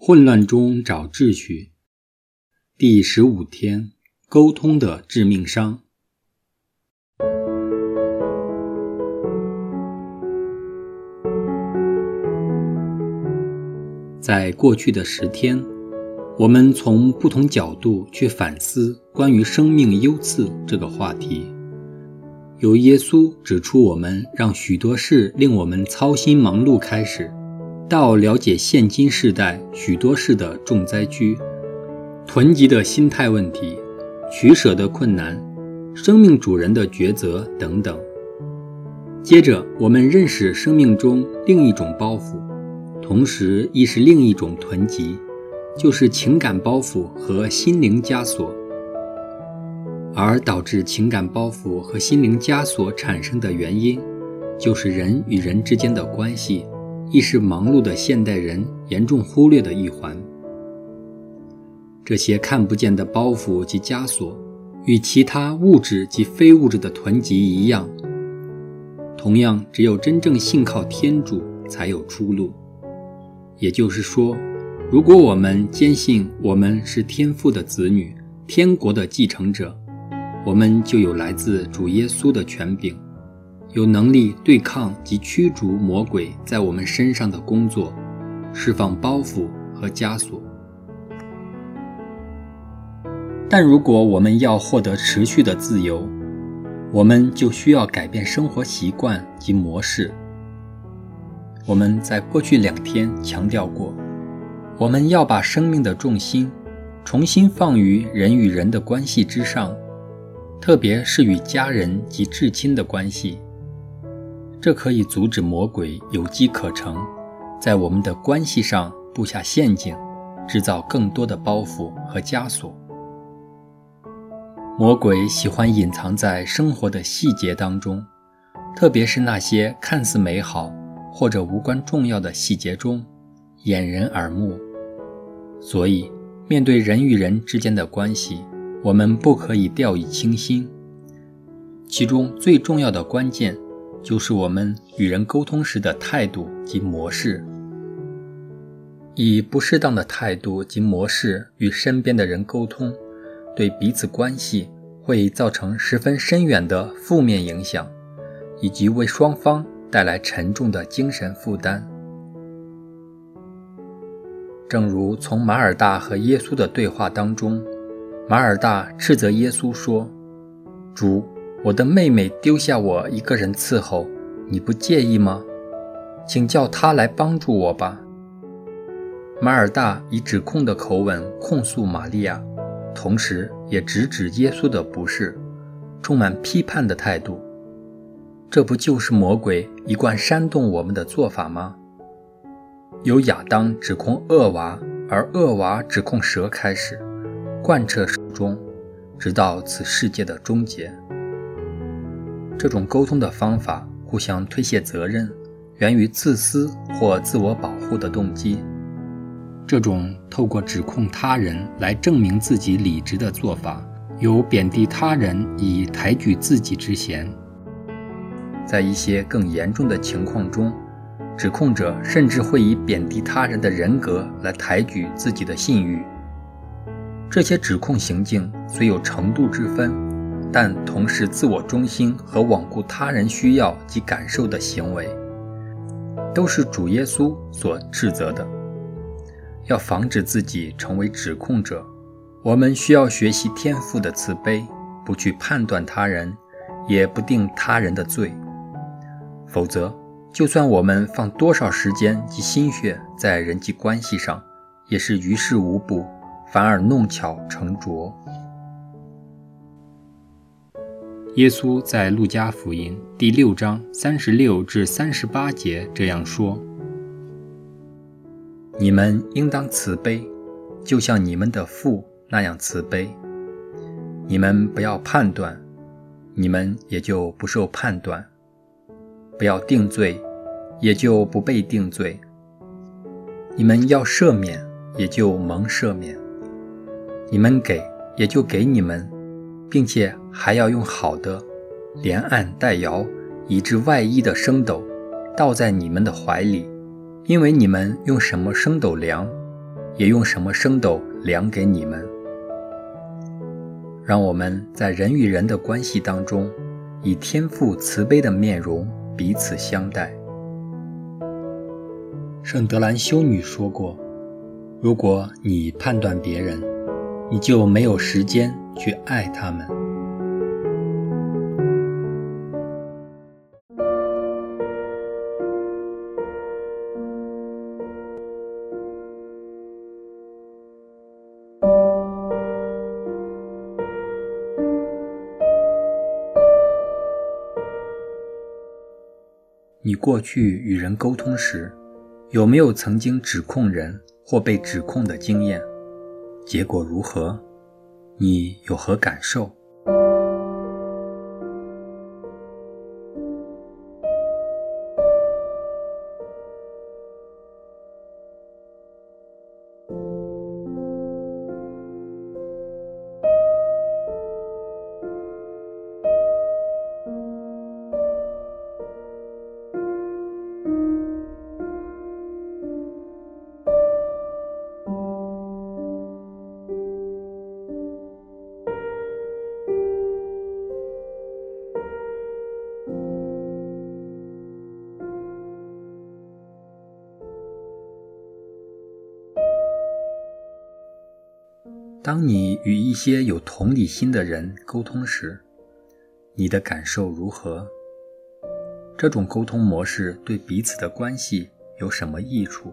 混乱中找秩序。第十五天，沟通的致命伤。在过去的十天，我们从不同角度去反思关于生命优次这个话题。由耶稣指出我们让许多事令我们操心忙碌开始，到了解现今世代许多事的重灾区、囤积的心态问题、取舍的困难、生命主人的抉择等等。接着，我们认识生命中另一种包袱，同时亦是另一种囤积，就是情感包袱和心灵枷锁。而导致情感包袱和心灵枷锁产生的原因，就是人与人之间的关系，亦是忙碌的现代人严重忽略的一环。这些看不见的包袱及枷锁，与其他物质及非物质的囤积一样，同样只有真正信靠天主才有出路。也就是说，如果我们坚信我们是天父的子女，天国的继承者。我们就有来自主耶稣的权柄，有能力对抗及驱逐魔鬼在我们身上的工作，释放包袱和枷锁。但如果我们要获得持续的自由，我们就需要改变生活习惯及模式。我们在过去两天强调过，我们要把生命的重心重新放于人与人的关系之上。特别是与家人及至亲的关系，这可以阻止魔鬼有机可乘，在我们的关系上布下陷阱，制造更多的包袱和枷锁。魔鬼喜欢隐藏在生活的细节当中，特别是那些看似美好或者无关重要的细节中，掩人耳目。所以，面对人与人之间的关系，我们不可以掉以轻心，其中最重要的关键就是我们与人沟通时的态度及模式。以不适当的态度及模式与身边的人沟通，对彼此关系会造成十分深远的负面影响，以及为双方带来沉重的精神负担。正如从马尔大和耶稣的对话当中。马尔大斥责耶稣说：“主，我的妹妹丢下我一个人伺候，你不介意吗？请叫她来帮助我吧。”马尔大以指控的口吻控诉玛利亚，同时也直指耶稣的不是，充满批判的态度。这不就是魔鬼一贯煽动我们的做法吗？由亚当指控恶娃，而恶娃指控蛇开始。贯彻始终，直到此世界的终结。这种沟通的方法，互相推卸责任，源于自私或自我保护的动机。这种透过指控他人来证明自己理直的做法，有贬低他人以抬举自己之嫌。在一些更严重的情况中，指控者甚至会以贬低他人的人格来抬举自己的信誉。这些指控行径虽有程度之分，但同是自我中心和罔顾他人需要及感受的行为，都是主耶稣所斥责的。要防止自己成为指控者，我们需要学习天赋的慈悲，不去判断他人，也不定他人的罪。否则，就算我们放多少时间及心血在人际关系上，也是于事无补。反而弄巧成拙。耶稣在路加福音第六章三十六至三十八节这样说：“你们应当慈悲，就像你们的父那样慈悲。你们不要判断，你们也就不受判断；不要定罪，也就不被定罪。你们要赦免，也就蒙赦免。”你们给，也就给你们，并且还要用好的，连按带摇，以致外衣的升斗，倒在你们的怀里，因为你们用什么升斗量，也用什么升斗量给你们。让我们在人与人的关系当中，以天父慈悲的面容彼此相待。圣德兰修女说过：“如果你判断别人，你就没有时间去爱他们。”你过去与人沟通时，有没有曾经指控人或被指控的经验？结果如何？你有何感受？当你与一些有同理心的人沟通时，你的感受如何？这种沟通模式对彼此的关系有什么益处？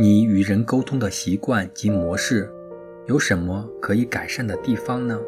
你与人沟通的习惯及模式，有什么可以改善的地方呢？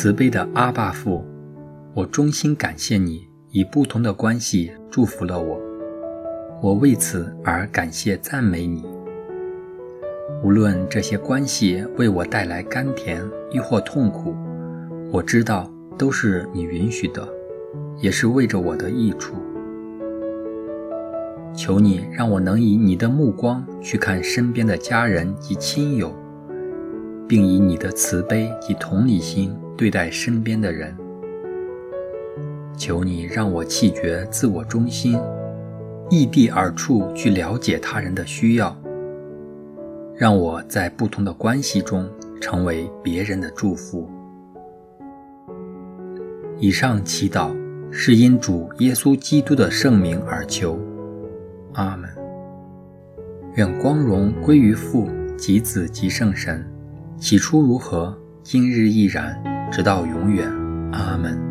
慈悲的阿爸父，我衷心感谢你以不同的关系祝福了我，我为此而感谢赞美你。无论这些关系为我带来甘甜亦或痛苦，我知道都是你允许的，也是为着我的益处。求你让我能以你的目光去看身边的家人及亲友，并以你的慈悲及同理心。对待身边的人，求你让我弃绝自我中心，异地而处去了解他人的需要，让我在不同的关系中成为别人的祝福。以上祈祷是因主耶稣基督的圣名而求，阿门。愿光荣归于父及子及圣神，起初如何，今日亦然。直到永远，阿门。